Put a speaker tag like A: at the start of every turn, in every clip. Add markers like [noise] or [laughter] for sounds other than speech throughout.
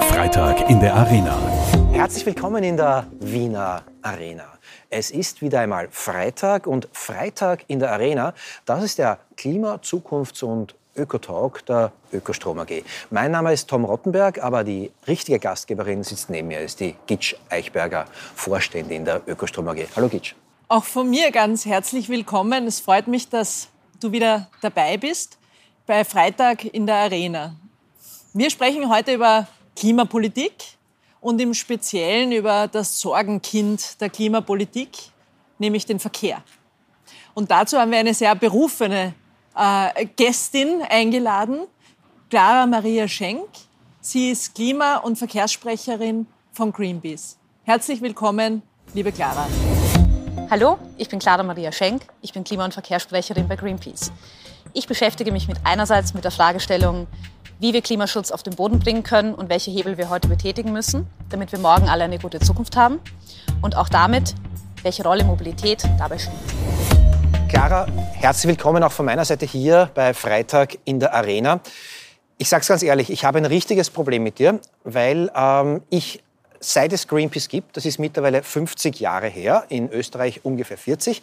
A: Freitag in der Arena.
B: Herzlich willkommen in der Wiener Arena. Es ist wieder einmal Freitag und Freitag in der Arena, das ist der Klima-, Zukunfts- und Ökotalk der Ökostrom AG. Mein Name ist Tom Rottenberg, aber die richtige Gastgeberin sitzt neben mir, ist die Gitsch Eichberger, Vorständin der Ökostrom AG. Hallo Gitsch.
C: Auch von mir ganz herzlich willkommen. Es freut mich, dass du wieder dabei bist bei Freitag in der Arena. Wir sprechen heute über Klimapolitik und im Speziellen über das Sorgenkind der Klimapolitik, nämlich den Verkehr. Und dazu haben wir eine sehr berufene äh, Gästin eingeladen, Clara Maria Schenk. Sie ist Klima- und Verkehrssprecherin von Greenpeace. Herzlich willkommen, liebe Clara.
D: Hallo, ich bin Clara Maria Schenk. Ich bin Klima- und Verkehrssprecherin bei Greenpeace. Ich beschäftige mich mit einerseits mit der Fragestellung, wie wir Klimaschutz auf den Boden bringen können und welche Hebel wir heute betätigen müssen, damit wir morgen alle eine gute Zukunft haben. Und auch damit, welche Rolle Mobilität dabei spielt.
B: Clara, herzlich willkommen auch von meiner Seite hier bei Freitag in der Arena. Ich sage es ganz ehrlich, ich habe ein richtiges Problem mit dir, weil ähm, ich, seit es Greenpeace gibt, das ist mittlerweile 50 Jahre her, in Österreich ungefähr 40,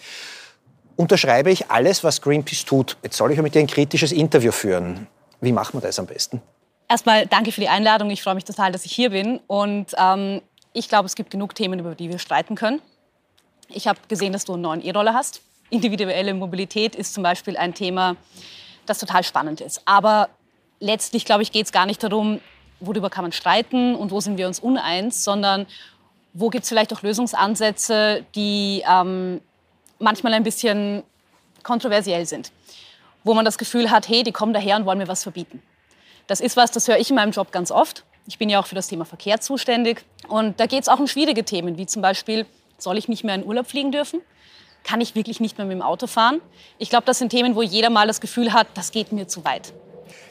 B: unterschreibe ich alles, was Greenpeace tut. Jetzt soll ich mit dir ein kritisches Interview führen. Wie machen wir das am besten?
D: Erstmal danke für die Einladung. Ich freue mich total, dass ich hier bin. Und ähm, ich glaube, es gibt genug Themen, über die wir streiten können. Ich habe gesehen, dass du einen neuen E-Roller hast. Individuelle Mobilität ist zum Beispiel ein Thema, das total spannend ist. Aber letztlich, glaube ich, geht es gar nicht darum, worüber kann man streiten und wo sind wir uns uneins, sondern wo gibt es vielleicht auch Lösungsansätze, die ähm, manchmal ein bisschen kontroversiell sind. Wo man das Gefühl hat, hey, die kommen daher und wollen mir was verbieten. Das ist was, das höre ich in meinem Job ganz oft. Ich bin ja auch für das Thema Verkehr zuständig. Und da geht es auch um schwierige Themen, wie zum Beispiel, soll ich nicht mehr in Urlaub fliegen dürfen? Kann ich wirklich nicht mehr mit dem Auto fahren? Ich glaube, das sind Themen, wo jeder mal das Gefühl hat, das geht mir zu weit.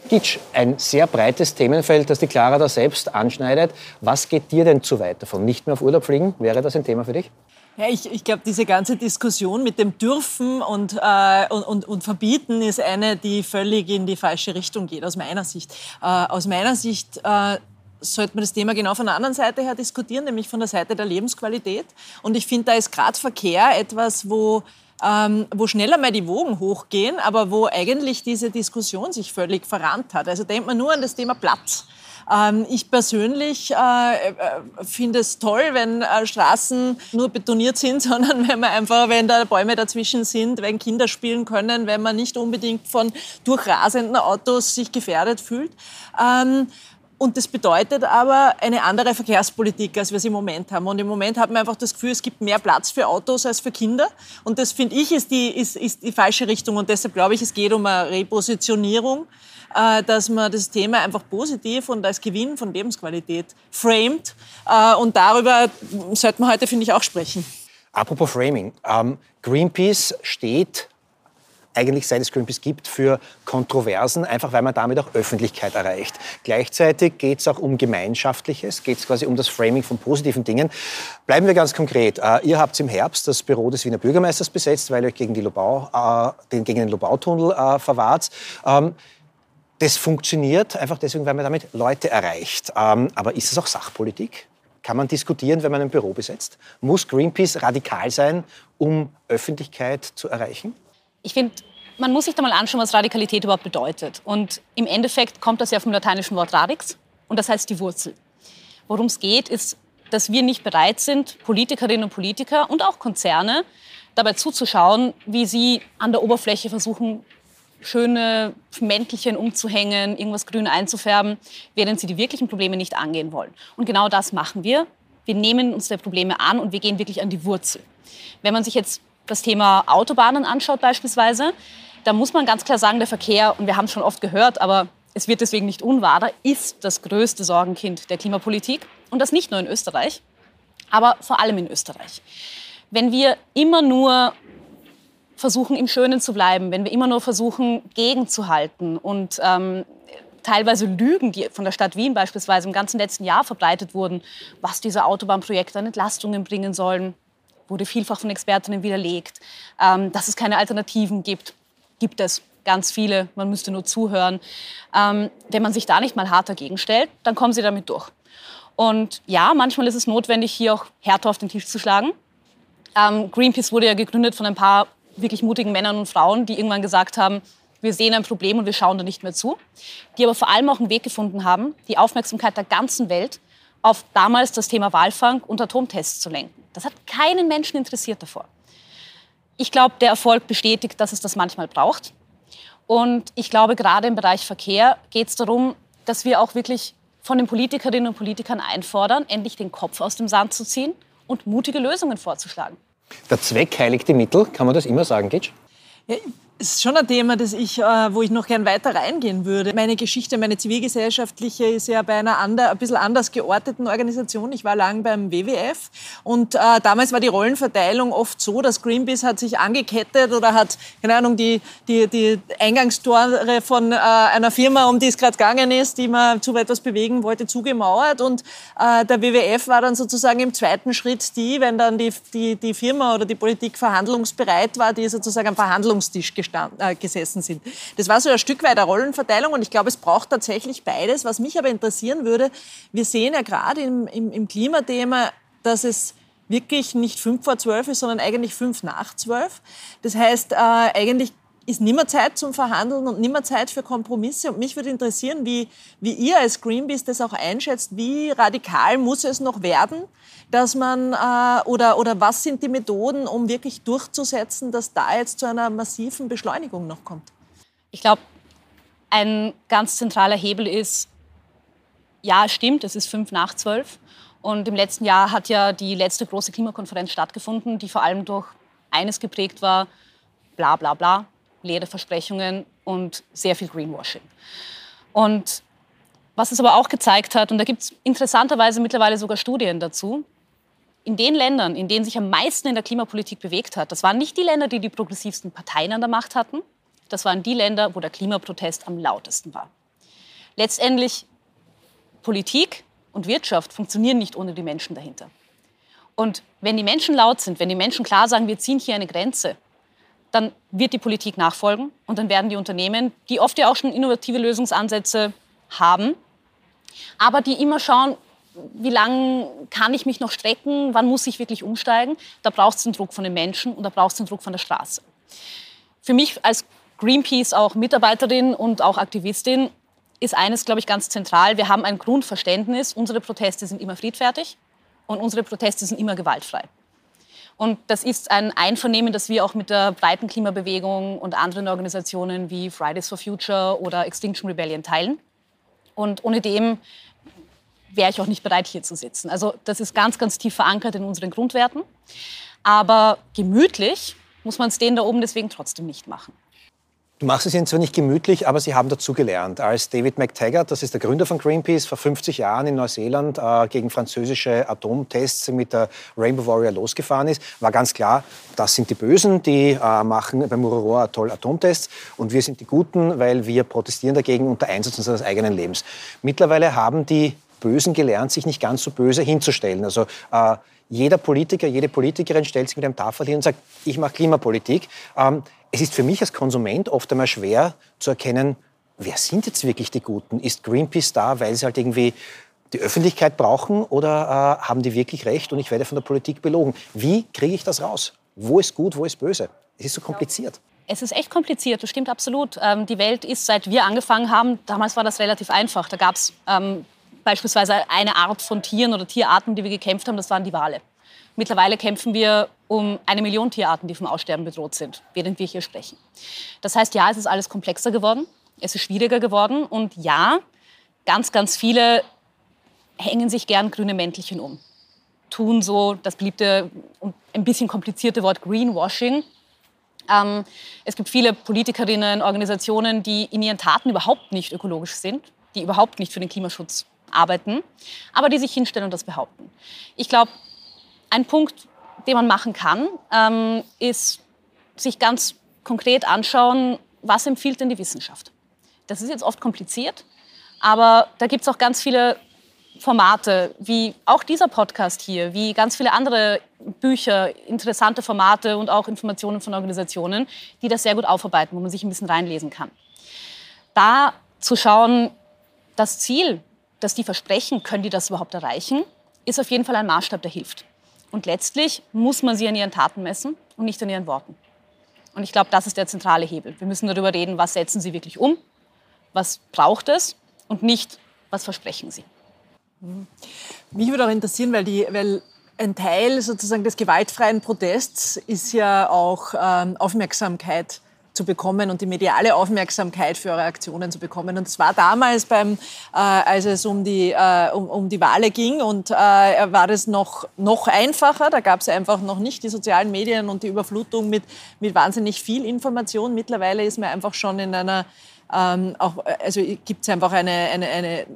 B: Gitsch, ein sehr breites Themenfeld, das die Clara da selbst anschneidet. Was geht dir denn zu weit davon? Nicht mehr auf Urlaub fliegen? Wäre das ein Thema für dich?
C: Ja, ich, ich glaube, diese ganze Diskussion mit dem Dürfen und, äh, und, und, und, Verbieten ist eine, die völlig in die falsche Richtung geht, aus meiner Sicht. Äh, aus meiner Sicht äh, sollte man das Thema genau von der anderen Seite her diskutieren, nämlich von der Seite der Lebensqualität. Und ich finde, da ist gerade Verkehr etwas, wo ähm, wo schneller mal die Wogen hochgehen, aber wo eigentlich diese Diskussion sich völlig verrannt hat. Also denkt man nur an das Thema Platz. Ähm, ich persönlich äh, äh, finde es toll, wenn äh, Straßen nur betoniert sind, [laughs] sondern wenn man einfach, wenn da Bäume dazwischen sind, wenn Kinder spielen können, wenn man nicht unbedingt von durchrasenden Autos sich gefährdet fühlt. Ähm, und das bedeutet aber eine andere Verkehrspolitik, als wir sie im Moment haben. Und im Moment hat man einfach das Gefühl, es gibt mehr Platz für Autos als für Kinder. Und das, finde ich, ist die, ist, ist die falsche Richtung. Und deshalb glaube ich, es geht um eine Repositionierung, äh, dass man das Thema einfach positiv und als Gewinn von Lebensqualität framet. Äh, und darüber sollte man heute, finde ich, auch sprechen.
B: Apropos Framing. Ähm, Greenpeace steht eigentlich seit es Greenpeace gibt, für Kontroversen, einfach weil man damit auch Öffentlichkeit erreicht. Gleichzeitig geht es auch um Gemeinschaftliches, geht es quasi um das Framing von positiven Dingen. Bleiben wir ganz konkret. Äh, ihr habt im Herbst das Büro des Wiener Bürgermeisters besetzt, weil ihr euch gegen, die Lobau, äh, den, gegen den Lobautunnel äh, verwahrt. Ähm, das funktioniert einfach deswegen, weil man damit Leute erreicht. Ähm, aber ist es auch Sachpolitik? Kann man diskutieren, wenn man ein Büro besetzt? Muss Greenpeace radikal sein, um Öffentlichkeit zu erreichen?
D: Ich finde, man muss sich da mal anschauen, was Radikalität überhaupt bedeutet. Und im Endeffekt kommt das ja vom lateinischen Wort radix und das heißt die Wurzel. Worum es geht, ist, dass wir nicht bereit sind, Politikerinnen und Politiker und auch Konzerne dabei zuzuschauen, wie sie an der Oberfläche versuchen, schöne Mäntelchen umzuhängen, irgendwas grün einzufärben, während sie die wirklichen Probleme nicht angehen wollen. Und genau das machen wir. Wir nehmen uns der Probleme an und wir gehen wirklich an die Wurzel. Wenn man sich jetzt das Thema Autobahnen anschaut beispielsweise, da muss man ganz klar sagen, der Verkehr, und wir haben es schon oft gehört, aber es wird deswegen nicht unwahr, ist das größte Sorgenkind der Klimapolitik. Und das nicht nur in Österreich, aber vor allem in Österreich. Wenn wir immer nur versuchen, im Schönen zu bleiben, wenn wir immer nur versuchen, gegenzuhalten und ähm, teilweise Lügen, die von der Stadt Wien beispielsweise im ganzen letzten Jahr verbreitet wurden, was diese Autobahnprojekte an Entlastungen bringen sollen, wurde vielfach von Expertinnen widerlegt. Ähm, dass es keine Alternativen gibt, gibt es. ganz viele, man müsste nur zuhören. Ähm, wenn man sich da nicht mal hart dagegen stellt, dann kommen sie damit durch. Und ja, manchmal ist es notwendig, hier auch härter auf den Tisch zu schlagen. Ähm, Greenpeace wurde ja gegründet von ein paar wirklich mutigen Männern und Frauen, die irgendwann gesagt haben, wir sehen ein Problem und wir schauen da nicht mehr zu. Die aber vor allem auch einen Weg gefunden haben, die Aufmerksamkeit der ganzen Welt auf damals das Thema Walfang und Atomtests zu lenken. Das hat keinen Menschen interessiert davor. Ich glaube, der Erfolg bestätigt, dass es das manchmal braucht. Und ich glaube, gerade im Bereich Verkehr geht es darum, dass wir auch wirklich von den Politikerinnen und Politikern einfordern, endlich den Kopf aus dem Sand zu ziehen und mutige Lösungen vorzuschlagen.
B: Der Zweck heiligt die Mittel, kann man das immer sagen, Gitsch?
C: Ja, ist schon ein Thema, das ich, äh, wo ich noch gern weiter reingehen würde. Meine Geschichte, meine zivilgesellschaftliche, ist ja bei einer ander, ein bisschen anders georteten Organisation. Ich war lang beim WWF und äh, damals war die Rollenverteilung oft so, dass Greenpeace hat sich angekettet oder hat, keine Ahnung, die, die, die Eingangstore von äh, einer Firma, um die es gerade gegangen ist, die man zu etwas bewegen wollte, zugemauert und äh, der WWF war dann sozusagen im zweiten Schritt die, wenn dann die, die, die Firma oder die Politik verhandlungsbereit war, die sozusagen am Verhandlungstisch gestanden äh, gesessen sind. Das war so ein Stück weit eine Rollenverteilung und ich glaube, es braucht tatsächlich beides. Was mich aber interessieren würde, wir sehen ja gerade im, im, im Klimathema, dass es wirklich nicht fünf vor zwölf ist, sondern eigentlich fünf nach zwölf. Das heißt, äh, eigentlich ist nimmer Zeit zum Verhandeln und nimmer Zeit für Kompromisse. Und mich würde interessieren, wie, wie ihr als Greenpeace das auch einschätzt. Wie radikal muss es noch werden, dass man, äh, oder, oder was sind die Methoden, um wirklich durchzusetzen, dass da jetzt zu einer massiven Beschleunigung noch kommt?
D: Ich glaube, ein ganz zentraler Hebel ist, ja, es stimmt, es ist fünf nach zwölf. Und im letzten Jahr hat ja die letzte große Klimakonferenz stattgefunden, die vor allem durch eines geprägt war, bla bla bla, leere Versprechungen und sehr viel Greenwashing. Und was es aber auch gezeigt hat, und da gibt es interessanterweise mittlerweile sogar Studien dazu, in den Ländern, in denen sich am meisten in der Klimapolitik bewegt hat, das waren nicht die Länder, die die progressivsten Parteien an der Macht hatten, das waren die Länder, wo der Klimaprotest am lautesten war. Letztendlich Politik und Wirtschaft funktionieren nicht ohne die Menschen dahinter. Und wenn die Menschen laut sind, wenn die Menschen klar sagen, wir ziehen hier eine Grenze, dann wird die Politik nachfolgen und dann werden die Unternehmen, die oft ja auch schon innovative Lösungsansätze haben, aber die immer schauen, wie lange kann ich mich noch strecken, wann muss ich wirklich umsteigen, da braucht es den Druck von den Menschen und da braucht es den Druck von der Straße. Für mich als Greenpeace auch Mitarbeiterin und auch Aktivistin ist eines, glaube ich, ganz zentral. Wir haben ein Grundverständnis, unsere Proteste sind immer friedfertig und unsere Proteste sind immer gewaltfrei. Und das ist ein Einvernehmen, das wir auch mit der breiten Klimabewegung und anderen Organisationen wie Fridays for Future oder Extinction Rebellion teilen. Und ohne dem wäre ich auch nicht bereit, hier zu sitzen. Also das ist ganz, ganz tief verankert in unseren Grundwerten. Aber gemütlich muss man es denen da oben deswegen trotzdem nicht machen.
B: Du machst es ihnen zwar nicht gemütlich, aber sie haben dazu gelernt. Als David McTaggart, das ist der Gründer von Greenpeace, vor 50 Jahren in Neuseeland äh, gegen französische Atomtests mit der Rainbow Warrior losgefahren ist, war ganz klar, das sind die Bösen, die äh, machen beim Mururoa Atoll Atomtests und wir sind die Guten, weil wir protestieren dagegen unter Einsatz unseres eigenen Lebens. Mittlerweile haben die Bösen gelernt, sich nicht ganz so böse hinzustellen. Also äh, jeder Politiker, jede Politikerin stellt sich mit einem Tafel hin und sagt, ich mache Klimapolitik. Ähm, es ist für mich als Konsument oft einmal schwer zu erkennen, wer sind jetzt wirklich die Guten? Ist Greenpeace da, weil sie halt irgendwie die Öffentlichkeit brauchen oder äh, haben die wirklich recht und ich werde von der Politik belogen? Wie kriege ich das raus? Wo ist gut, wo ist böse? Es ist so kompliziert.
D: Es ist echt kompliziert, das stimmt absolut. Ähm, die Welt ist, seit wir angefangen haben, damals war das relativ einfach. Da gab es ähm, beispielsweise eine Art von Tieren oder Tierarten, die wir gekämpft haben, das waren die Wale. Mittlerweile kämpfen wir um eine Million Tierarten, die vom Aussterben bedroht sind, während wir hier sprechen. Das heißt, ja, es ist alles komplexer geworden, es ist schwieriger geworden und ja, ganz, ganz viele hängen sich gern grüne Mäntelchen um. Tun so das beliebte und ein bisschen komplizierte Wort Greenwashing. Ähm, es gibt viele Politikerinnen, Organisationen, die in ihren Taten überhaupt nicht ökologisch sind, die überhaupt nicht für den Klimaschutz arbeiten, aber die sich hinstellen und das behaupten. Ich glaube, ein Punkt, den man machen kann, ähm, ist sich ganz konkret anschauen, was empfiehlt denn die Wissenschaft. Das ist jetzt oft kompliziert, aber da gibt es auch ganz viele Formate wie auch dieser Podcast hier, wie ganz viele andere Bücher, interessante Formate und auch Informationen von Organisationen, die das sehr gut aufarbeiten, wo man sich ein bisschen reinlesen kann. Da zu schauen, das Ziel, das die versprechen, können die das überhaupt erreichen, ist auf jeden Fall ein Maßstab, der hilft. Und letztlich muss man sie an ihren Taten messen und nicht an ihren Worten. Und ich glaube, das ist der zentrale Hebel. Wir müssen darüber reden, was setzen sie wirklich um, was braucht es und nicht, was versprechen sie.
C: Mich würde auch interessieren, weil, die, weil ein Teil sozusagen des gewaltfreien Protests ist ja auch ähm, Aufmerksamkeit zu bekommen und die mediale Aufmerksamkeit für eure Aktionen zu bekommen. Und zwar damals, beim, äh, als es um die, äh, um, um die Wahlen ging und äh, war das noch, noch einfacher. Da gab es einfach noch nicht die sozialen Medien und die Überflutung mit, mit wahnsinnig viel Information. Mittlerweile ist man einfach schon in einer ähm, auch, also gibt es einfach eine, eine, eine,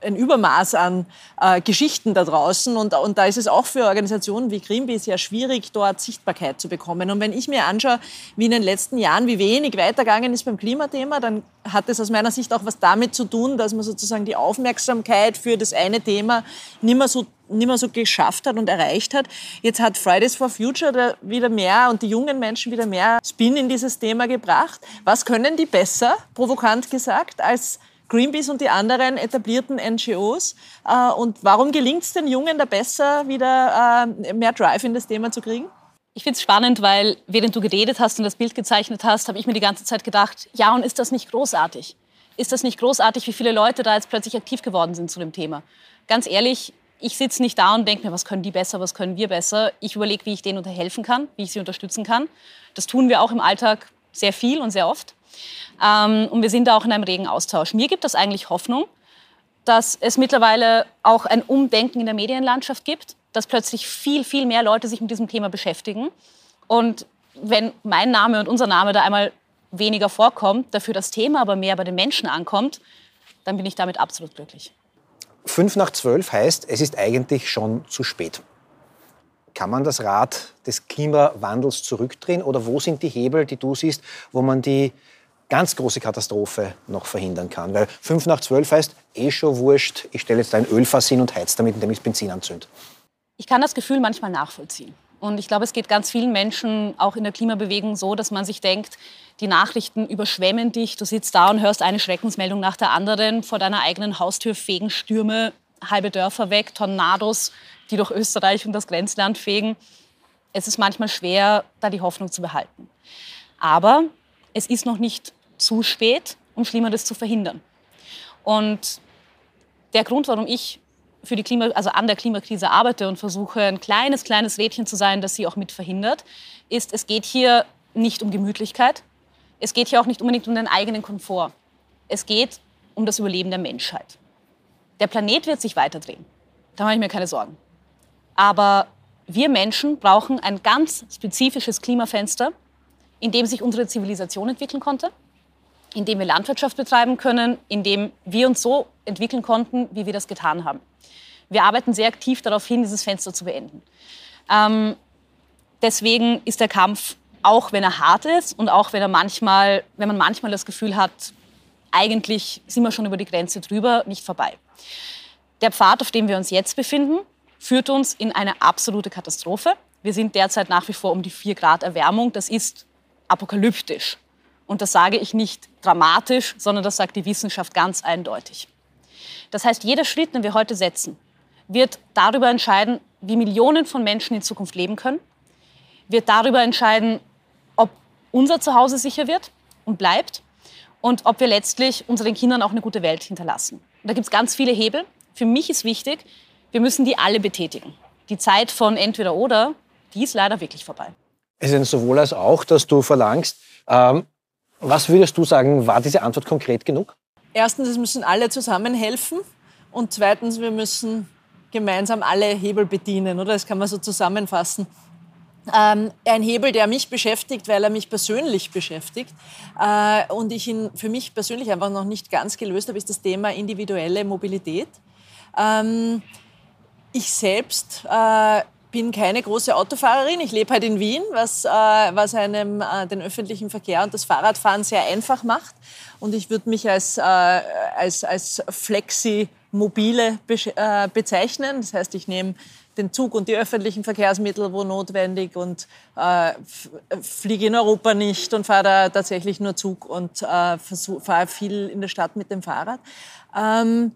C: ein Übermaß an äh, Geschichten da draußen. Und, und da ist es auch für Organisationen wie Greenpeace ja schwierig, dort Sichtbarkeit zu bekommen. Und wenn ich mir anschaue, wie in den letzten Jahren, wie wenig weitergegangen ist beim Klimathema, dann hat es aus meiner Sicht auch was damit zu tun, dass man sozusagen die Aufmerksamkeit für das eine Thema nicht mehr so nicht mehr so geschafft hat und erreicht hat. Jetzt hat Fridays for Future wieder mehr und die jungen Menschen wieder mehr Spin in dieses Thema gebracht. Was können die besser, provokant gesagt, als Greenpeace und die anderen etablierten NGOs? Äh, und warum gelingt es den Jungen da besser, wieder äh, mehr Drive in das Thema zu kriegen?
D: Ich finde es spannend, weil während du geredet hast und das Bild gezeichnet hast, habe ich mir die ganze Zeit gedacht, ja, und ist das nicht großartig? Ist das nicht großartig, wie viele Leute da jetzt plötzlich aktiv geworden sind zu dem Thema? Ganz ehrlich, ich sitze nicht da und denke mir, was können die besser, was können wir besser. Ich überlege, wie ich denen helfen kann, wie ich sie unterstützen kann. Das tun wir auch im Alltag sehr viel und sehr oft. Ähm, und wir sind da auch in einem regen Austausch. Mir gibt das eigentlich Hoffnung, dass es mittlerweile auch ein Umdenken in der Medienlandschaft gibt, dass plötzlich viel, viel mehr Leute sich mit diesem Thema beschäftigen. Und wenn mein Name und unser Name da einmal weniger vorkommt, dafür das Thema aber mehr bei den Menschen ankommt, dann bin ich damit absolut glücklich.
B: Fünf nach zwölf heißt, es ist eigentlich schon zu spät. Kann man das Rad des Klimawandels zurückdrehen oder wo sind die Hebel, die du siehst, wo man die ganz große Katastrophe noch verhindern kann? Weil fünf nach zwölf heißt, eh schon wurscht, ich stelle jetzt ein Ölfass hin und heiz damit, indem ich Benzin anzünde.
D: Ich kann das Gefühl manchmal nachvollziehen. Und ich glaube, es geht ganz vielen Menschen auch in der Klimabewegung so, dass man sich denkt, die Nachrichten überschwemmen dich. Du sitzt da und hörst eine Schreckensmeldung nach der anderen. Vor deiner eigenen Haustür fegen Stürme halbe Dörfer weg, Tornados, die durch Österreich und das Grenzland fegen. Es ist manchmal schwer, da die Hoffnung zu behalten. Aber es ist noch nicht zu spät, um Schlimmeres zu verhindern. Und der Grund, warum ich für die Klima, also an der Klimakrise arbeite und versuche, ein kleines, kleines Rädchen zu sein, das sie auch mit verhindert, ist, es geht hier nicht um Gemütlichkeit. Es geht hier auch nicht unbedingt um den eigenen Komfort. Es geht um das Überleben der Menschheit. Der Planet wird sich weiterdrehen. Da mache ich mir keine Sorgen. Aber wir Menschen brauchen ein ganz spezifisches Klimafenster, in dem sich unsere Zivilisation entwickeln konnte, in dem wir Landwirtschaft betreiben können, in dem wir uns so entwickeln konnten, wie wir das getan haben wir arbeiten sehr aktiv darauf hin, dieses Fenster zu beenden. Ähm, deswegen ist der Kampf, auch wenn er hart ist und auch wenn, er manchmal, wenn man manchmal das Gefühl hat, eigentlich sind wir schon über die Grenze drüber, nicht vorbei. Der Pfad, auf dem wir uns jetzt befinden, führt uns in eine absolute Katastrophe. Wir sind derzeit nach wie vor um die 4 Grad Erwärmung. Das ist apokalyptisch. Und das sage ich nicht dramatisch, sondern das sagt die Wissenschaft ganz eindeutig. Das heißt, jeder Schritt, den wir heute setzen, wird darüber entscheiden, wie Millionen von Menschen in Zukunft leben können, wird darüber entscheiden, unser Zuhause sicher wird und bleibt und ob wir letztlich unseren Kindern auch eine gute Welt hinterlassen. Und da gibt es ganz viele Hebel. Für mich ist wichtig, wir müssen die alle betätigen. Die Zeit von entweder oder, die ist leider wirklich vorbei.
B: Es ist sowohl als auch, dass du verlangst. Ähm, was würdest du sagen, war diese Antwort konkret genug?
C: Erstens, es müssen alle zusammen helfen. Und zweitens, wir müssen gemeinsam alle Hebel bedienen, oder? Das kann man so zusammenfassen. Ähm, ein Hebel, der mich beschäftigt, weil er mich persönlich beschäftigt äh, und ich ihn für mich persönlich einfach noch nicht ganz gelöst habe, ist das Thema individuelle Mobilität. Ähm, ich selbst äh, bin keine große Autofahrerin. Ich lebe halt in Wien, was, äh, was einem äh, den öffentlichen Verkehr und das Fahrradfahren sehr einfach macht. Und ich würde mich als, äh, als, als Flexi mobile äh, bezeichnen. Das heißt, ich nehme den Zug und die öffentlichen Verkehrsmittel, wo notwendig, und äh, fliege in Europa nicht und fahre da tatsächlich nur Zug und äh, fahre viel in der Stadt mit dem Fahrrad. Ähm,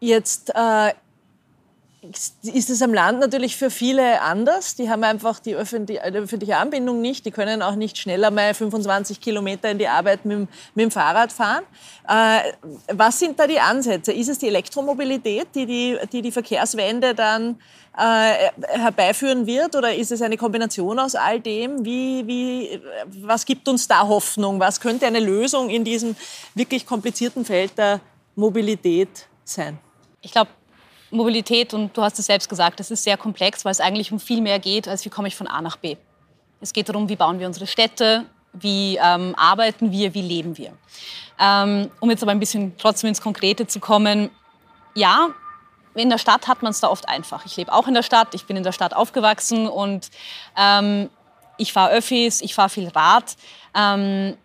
C: jetzt äh, ist es am Land natürlich für viele anders. Die haben einfach die öffentliche Anbindung nicht. Die können auch nicht schneller mal 25 Kilometer in die Arbeit mit, mit dem Fahrrad fahren. Äh, was sind da die Ansätze? Ist es die Elektromobilität, die die, die, die Verkehrswende dann äh, herbeiführen wird? Oder ist es eine Kombination aus all dem? Wie, wie, was gibt uns da Hoffnung? Was könnte eine Lösung in diesem wirklich komplizierten Feld der Mobilität sein?
D: Ich glaube, Mobilität, und du hast es selbst gesagt, das ist sehr komplex, weil es eigentlich um viel mehr geht, als wie komme ich von A nach B. Es geht darum, wie bauen wir unsere Städte, wie ähm, arbeiten wir, wie leben wir. Ähm, um jetzt aber ein bisschen trotzdem ins Konkrete zu kommen, ja, in der Stadt hat man es da oft einfach. Ich lebe auch in der Stadt, ich bin in der Stadt aufgewachsen und ähm, ich fahre Öffis, ich fahre viel Rad. Ähm,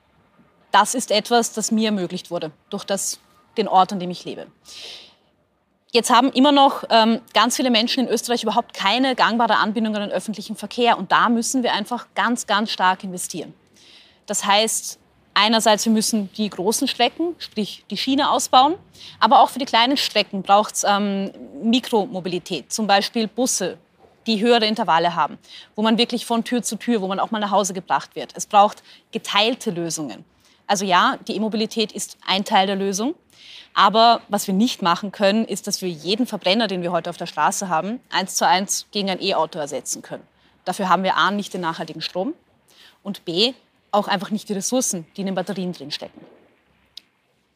D: das ist etwas, das mir ermöglicht wurde durch das, den Ort, an dem ich lebe. Jetzt haben immer noch ähm, ganz viele Menschen in Österreich überhaupt keine gangbare Anbindung an den öffentlichen Verkehr. Und da müssen wir einfach ganz, ganz stark investieren. Das heißt, einerseits, wir müssen die großen Strecken, sprich die Schiene ausbauen. Aber auch für die kleinen Strecken braucht es ähm, Mikromobilität, zum Beispiel Busse, die höhere Intervalle haben, wo man wirklich von Tür zu Tür, wo man auch mal nach Hause gebracht wird. Es braucht geteilte Lösungen. Also ja, die E-Mobilität ist ein Teil der Lösung. Aber was wir nicht machen können, ist, dass wir jeden Verbrenner, den wir heute auf der Straße haben, eins zu eins gegen ein E-Auto ersetzen können. Dafür haben wir A, nicht den nachhaltigen Strom und B, auch einfach nicht die Ressourcen, die in den Batterien drinstecken.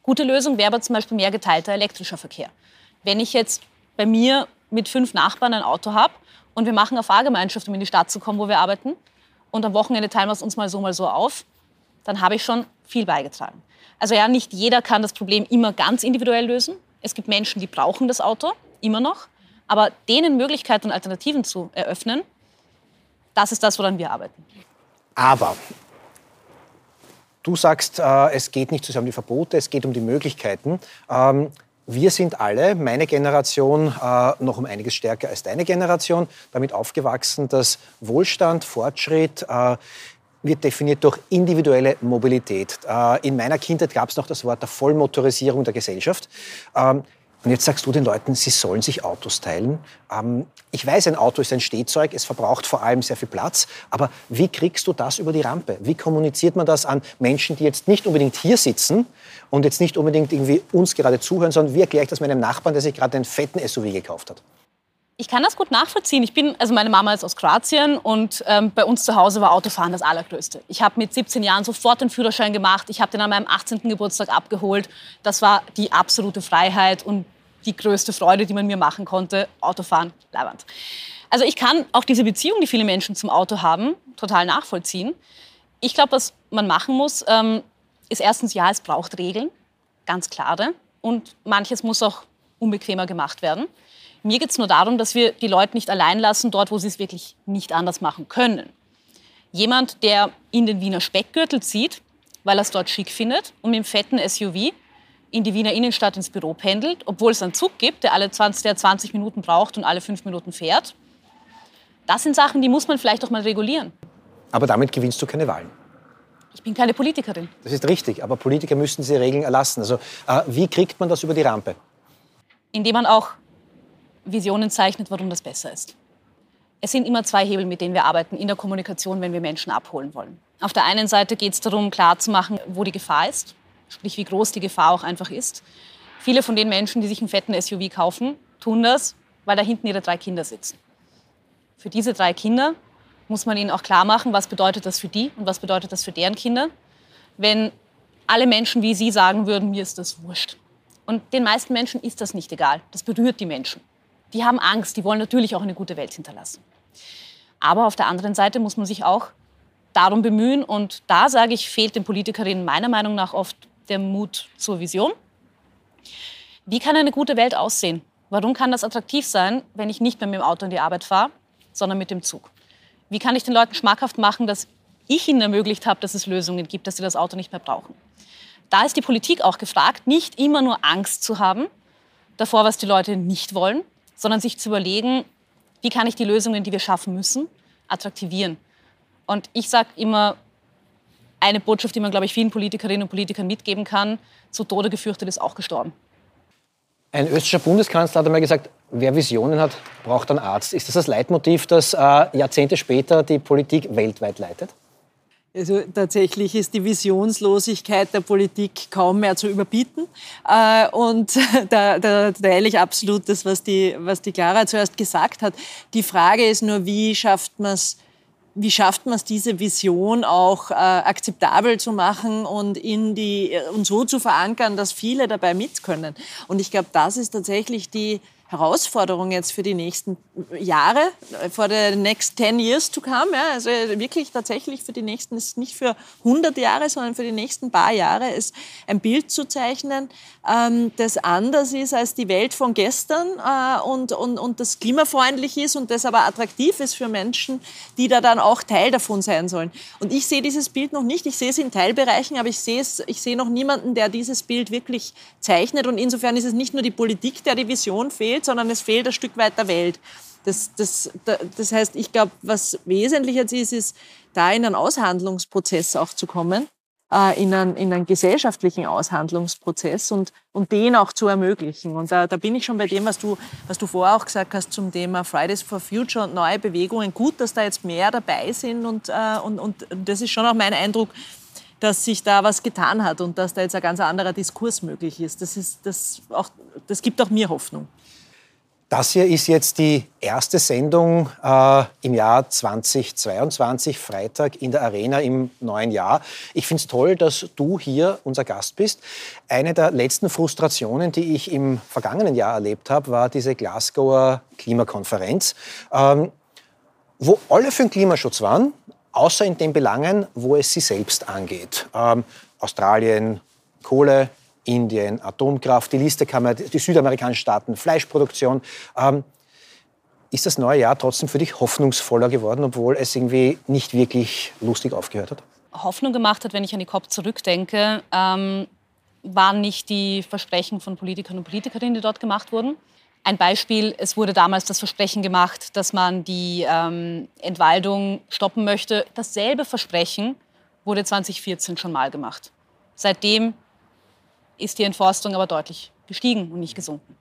D: Gute Lösung wäre aber zum Beispiel mehr geteilter elektrischer Verkehr. Wenn ich jetzt bei mir mit fünf Nachbarn ein Auto habe und wir machen eine Fahrgemeinschaft, um in die Stadt zu kommen, wo wir arbeiten, und am Wochenende teilen wir es uns mal so, mal so auf, dann habe ich schon viel beigetragen. Also ja, nicht jeder kann das Problem immer ganz individuell lösen. Es gibt Menschen, die brauchen das Auto, immer noch. Aber denen Möglichkeiten und Alternativen zu eröffnen, das ist das, woran wir arbeiten.
B: Aber du sagst, äh, es geht nicht sehr um die Verbote, es geht um die Möglichkeiten. Ähm, wir sind alle, meine Generation, äh, noch um einiges stärker als deine Generation, damit aufgewachsen, dass Wohlstand, Fortschritt, äh, wird definiert durch individuelle Mobilität. Äh, in meiner Kindheit gab es noch das Wort der Vollmotorisierung der Gesellschaft. Ähm, und jetzt sagst du den Leuten, sie sollen sich Autos teilen. Ähm, ich weiß, ein Auto ist ein Stehzeug, es verbraucht vor allem sehr viel Platz. Aber wie kriegst du das über die Rampe? Wie kommuniziert man das an Menschen, die jetzt nicht unbedingt hier sitzen und jetzt nicht unbedingt irgendwie uns gerade zuhören, sondern wie erkläre ich das meinem Nachbarn, der sich gerade einen fetten SUV gekauft hat?
D: Ich kann das gut nachvollziehen. Ich bin, also meine Mama ist aus Kroatien und ähm, bei uns zu Hause war Autofahren das Allergrößte. Ich habe mit 17 Jahren sofort den Führerschein gemacht. Ich habe den an meinem 18. Geburtstag abgeholt. Das war die absolute Freiheit und die größte Freude, die man mir machen konnte. Autofahren, leibend. Also ich kann auch diese Beziehung, die viele Menschen zum Auto haben, total nachvollziehen. Ich glaube, was man machen muss, ähm, ist erstens, ja, es braucht Regeln, ganz klare. Und manches muss auch unbequemer gemacht werden. Mir geht es nur darum, dass wir die Leute nicht allein lassen, dort, wo sie es wirklich nicht anders machen können. Jemand, der in den Wiener Speckgürtel zieht, weil er es dort schick findet und mit dem fetten SUV in die Wiener Innenstadt ins Büro pendelt, obwohl es einen Zug gibt, der alle 20, der 20 Minuten braucht und alle fünf Minuten fährt. Das sind Sachen, die muss man vielleicht auch mal regulieren.
B: Aber damit gewinnst du keine Wahlen.
D: Ich bin keine Politikerin.
B: Das ist richtig, aber Politiker müssten diese Regeln erlassen. Also äh, wie kriegt man das über die Rampe?
D: Indem man auch Visionen zeichnet, warum das besser ist. Es sind immer zwei Hebel, mit denen wir arbeiten in der Kommunikation, wenn wir Menschen abholen wollen. Auf der einen Seite geht es darum, klarzumachen, wo die Gefahr ist, sprich wie groß die Gefahr auch einfach ist. Viele von den Menschen, die sich einen fetten SUV kaufen, tun das, weil da hinten ihre drei Kinder sitzen. Für diese drei Kinder muss man ihnen auch klar machen, was bedeutet das für die und was bedeutet das für deren Kinder. Wenn alle Menschen wie Sie sagen würden, mir ist das wurscht. Und den meisten Menschen ist das nicht egal. Das berührt die Menschen die haben Angst, die wollen natürlich auch eine gute Welt hinterlassen. Aber auf der anderen Seite muss man sich auch darum bemühen. Und da sage ich, fehlt den Politikerinnen meiner Meinung nach oft der Mut zur Vision. Wie kann eine gute Welt aussehen? Warum kann das attraktiv sein, wenn ich nicht mehr mit dem Auto in die Arbeit fahre, sondern mit dem Zug? Wie kann ich den Leuten schmackhaft machen, dass ich ihnen ermöglicht habe, dass es Lösungen gibt, dass sie das Auto nicht mehr brauchen? Da ist die Politik auch gefragt, nicht immer nur Angst zu haben, davor, was die Leute nicht wollen, sondern sich zu überlegen, wie kann ich die Lösungen, die wir schaffen müssen, attraktivieren. Und ich sage immer, eine Botschaft, die man, glaube ich, vielen Politikerinnen und Politikern mitgeben kann, zu Tode gefürchtet ist auch gestorben.
B: Ein österreichischer Bundeskanzler hat einmal gesagt, wer Visionen hat, braucht einen Arzt. Ist das das Leitmotiv, das äh, Jahrzehnte später die Politik weltweit leitet?
C: Also tatsächlich ist die Visionslosigkeit der Politik kaum mehr zu überbieten. Äh, und [laughs] da, da teile ich absolut das, was die, was die Clara zuerst gesagt hat. Die Frage ist nur, wie schafft man es, wie schafft man es, diese Vision auch äh, akzeptabel zu machen und, in die, und so zu verankern, dass viele dabei mitkönnen. Und ich glaube, das ist tatsächlich die, Herausforderung jetzt für die nächsten Jahre, for the next 10 years to come. Ja, also wirklich tatsächlich für die nächsten, ist nicht für 100 Jahre, sondern für die nächsten paar Jahre, ist ein Bild zu zeichnen, ähm, das anders ist als die Welt von gestern äh, und, und, und das klimafreundlich ist und das aber attraktiv ist für Menschen, die da dann auch Teil davon sein sollen. Und ich sehe dieses Bild noch nicht. Ich sehe es in Teilbereichen, aber ich sehe, es, ich sehe noch niemanden, der dieses Bild wirklich zeichnet. Und insofern ist es nicht nur die Politik, der die Vision fehlt, sondern es fehlt ein Stück weit der Welt. Das, das, das heißt, ich glaube, was wesentlich jetzt ist, ist, da in einen Aushandlungsprozess auch zu kommen äh, in einen, in einen gesellschaftlichen Aushandlungsprozess und, und den auch zu ermöglichen. Und da, da bin ich schon bei dem, was du, was du vorher auch gesagt hast zum Thema Fridays for Future und neue Bewegungen. Gut, dass da jetzt mehr dabei sind und, äh, und, und das ist schon auch mein Eindruck, dass sich da was getan hat und dass da jetzt ein ganz anderer Diskurs möglich ist. Das, ist, das, auch, das gibt auch mir Hoffnung.
B: Das hier ist jetzt die erste Sendung äh, im Jahr 2022, Freitag in der Arena im neuen Jahr. Ich finde es toll, dass du hier unser Gast bist. Eine der letzten Frustrationen, die ich im vergangenen Jahr erlebt habe, war diese Glasgower Klimakonferenz, ähm, wo alle für den Klimaschutz waren, außer in den Belangen, wo es sie selbst angeht. Ähm, Australien, Kohle, Indien, Atomkraft, die Liste kann man, die südamerikanischen Staaten, Fleischproduktion. Ähm, ist das neue Jahr trotzdem für dich hoffnungsvoller geworden, obwohl es irgendwie nicht wirklich lustig aufgehört hat?
D: Hoffnung gemacht hat, wenn ich an die COP zurückdenke, ähm, waren nicht die Versprechen von Politikern und Politikerinnen, die dort gemacht wurden. Ein Beispiel, es wurde damals das Versprechen gemacht, dass man die ähm, Entwaldung stoppen möchte. Dasselbe Versprechen wurde 2014 schon mal gemacht. Seitdem ist die Entforstung aber deutlich gestiegen und nicht gesunken.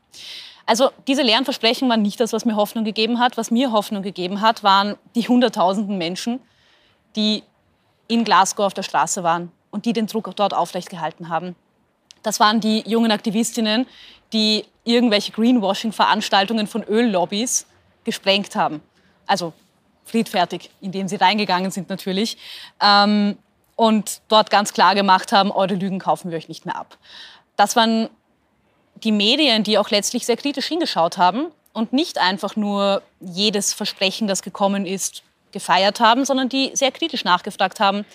D: Also diese leeren Versprechen waren nicht das, was mir Hoffnung gegeben hat. Was mir Hoffnung gegeben hat, waren die Hunderttausenden Menschen, die in Glasgow auf der Straße waren und die den Druck dort aufrecht gehalten haben. Das waren die jungen Aktivistinnen, die irgendwelche Greenwashing-Veranstaltungen von Öllobbys gesprengt haben. Also friedfertig, indem sie reingegangen sind natürlich. Ähm, und dort ganz klar gemacht haben, eure Lügen kaufen wir euch nicht mehr ab. Das waren die Medien, die auch letztlich sehr kritisch hingeschaut haben und nicht einfach nur jedes Versprechen, das gekommen ist, gefeiert haben, sondern die sehr kritisch nachgefragt haben,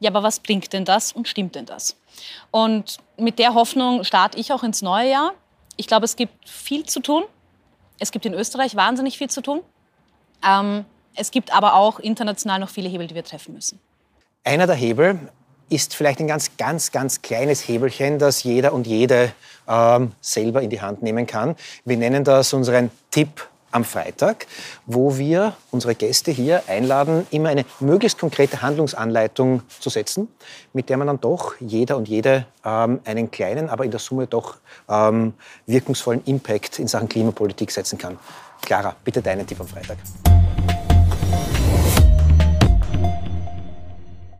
D: ja, aber was bringt denn das und stimmt denn das? Und mit der Hoffnung starte ich auch ins neue Jahr. Ich glaube, es gibt viel zu tun. Es gibt in Österreich wahnsinnig viel zu tun. Ähm, es gibt aber auch international noch viele Hebel, die wir treffen müssen.
B: Einer der Hebel ist vielleicht ein ganz, ganz, ganz kleines Hebelchen, das jeder und jede ähm, selber in die Hand nehmen kann. Wir nennen das unseren Tipp am Freitag, wo wir unsere Gäste hier einladen, immer eine möglichst konkrete Handlungsanleitung zu setzen, mit der man dann doch jeder und jede ähm, einen kleinen, aber in der Summe doch ähm, wirkungsvollen Impact in Sachen Klimapolitik setzen kann. Clara, bitte deinen Tipp am Freitag.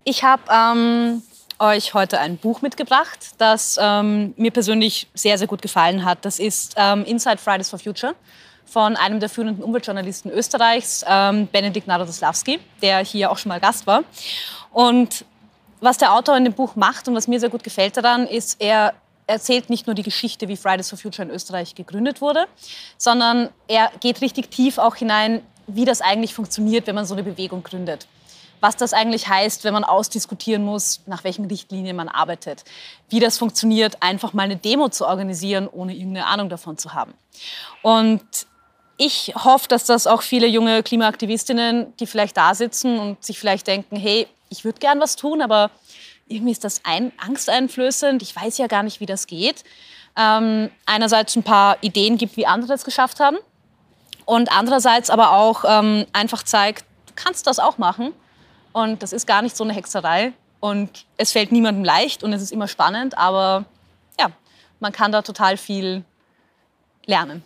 D: Ich habe ähm, euch heute ein Buch mitgebracht, das ähm, mir persönlich sehr, sehr gut gefallen hat. Das ist ähm, Inside Fridays for Future von einem der führenden Umweltjournalisten Österreichs, ähm, Benedikt Narodoslawski, der hier auch schon mal Gast war. Und was der Autor in dem Buch macht und was mir sehr gut gefällt daran, ist, er erzählt nicht nur die Geschichte, wie Fridays for Future in Österreich gegründet wurde, sondern er geht richtig tief auch hinein, wie das eigentlich funktioniert, wenn man so eine Bewegung gründet was das eigentlich heißt, wenn man ausdiskutieren muss, nach welchen Richtlinien man arbeitet. Wie das funktioniert, einfach mal eine Demo zu organisieren, ohne irgendeine Ahnung davon zu haben. Und ich hoffe, dass das auch viele junge Klimaaktivistinnen, die vielleicht da sitzen und sich vielleicht denken, hey, ich würde gern was tun, aber irgendwie ist das ein, angsteinflößend. Ich weiß ja gar nicht, wie das geht. Ähm, einerseits ein paar Ideen gibt, wie andere das geschafft haben. Und andererseits aber auch ähm, einfach zeigt, du kannst das auch machen. Und das ist gar nicht so eine Hexerei. Und es fällt niemandem leicht und es ist immer spannend. Aber ja, man kann da total viel lernen.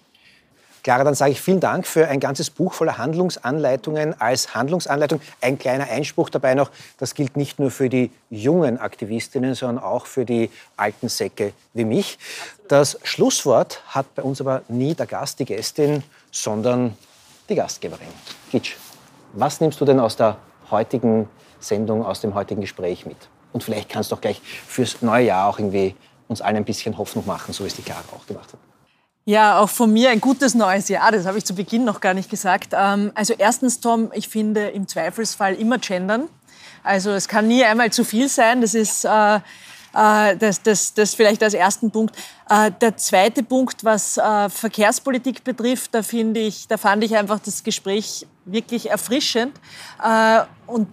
B: Clara, dann sage ich vielen Dank für ein ganzes Buch voller Handlungsanleitungen als Handlungsanleitung. Ein kleiner Einspruch dabei noch, das gilt nicht nur für die jungen Aktivistinnen, sondern auch für die alten Säcke wie mich. Das Schlusswort hat bei uns aber nie der Gast, die Gästin, sondern die Gastgeberin. Gitsch, was nimmst du denn aus der heutigen Sendung, aus dem heutigen Gespräch mit? Und vielleicht kannst du auch gleich fürs neue Jahr auch irgendwie uns allen ein bisschen Hoffnung machen, so wie es die Clara auch gemacht hat.
C: Ja, auch von mir ein gutes neues Jahr. Das habe ich zu Beginn noch gar nicht gesagt. Ähm, also erstens, Tom, ich finde im Zweifelsfall immer gendern. Also es kann nie einmal zu viel sein. Das ist äh, äh, das, das, das vielleicht als ersten Punkt. Äh, der zweite Punkt, was Verkehrspolitik betrifft, da finde ich, da fand ich einfach das Gespräch wirklich erfrischend. Und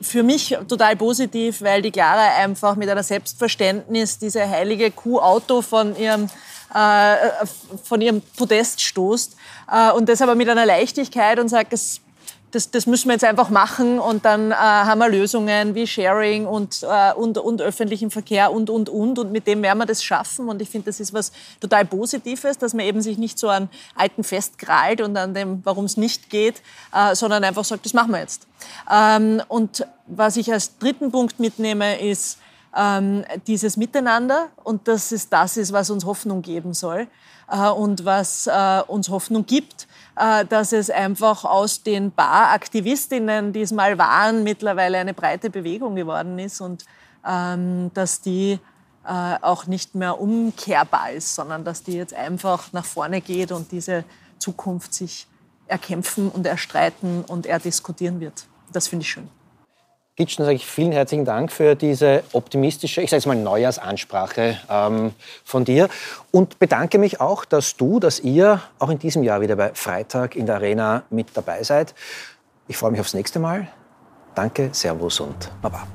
C: für mich total positiv, weil die Clara einfach mit einer Selbstverständnis diese heilige Kuh-Auto von ihrem äh, von ihrem Podest stoßt. Äh, und das aber mit einer Leichtigkeit und sagt, das, das, das müssen wir jetzt einfach machen und dann äh, haben wir Lösungen wie Sharing und, äh, und, und öffentlichen Verkehr und, und, und. Und mit dem werden wir das schaffen. Und ich finde, das ist was total Positives, dass man eben sich nicht so an Alten festkrallt und an dem, warum es nicht geht, äh, sondern einfach sagt, das machen wir jetzt. Ähm, und was ich als dritten Punkt mitnehme, ist, ähm, dieses Miteinander. Und dass es das ist, was uns Hoffnung geben soll äh, und was äh, uns Hoffnung gibt, dass es einfach aus den paar Aktivistinnen, die es mal waren, mittlerweile eine breite Bewegung geworden ist und ähm, dass die äh, auch nicht mehr umkehrbar ist, sondern dass die jetzt einfach nach vorne geht und diese Zukunft sich erkämpfen und erstreiten und erdiskutieren wird. Das finde ich schön.
B: Gitsch, dann sage ich vielen herzlichen Dank für diese optimistische, ich sage jetzt mal Neujahrsansprache ähm, von dir und bedanke mich auch, dass du, dass ihr auch in diesem Jahr wieder bei Freitag in der Arena mit dabei seid. Ich freue mich aufs nächste Mal. Danke, Servus und Baba.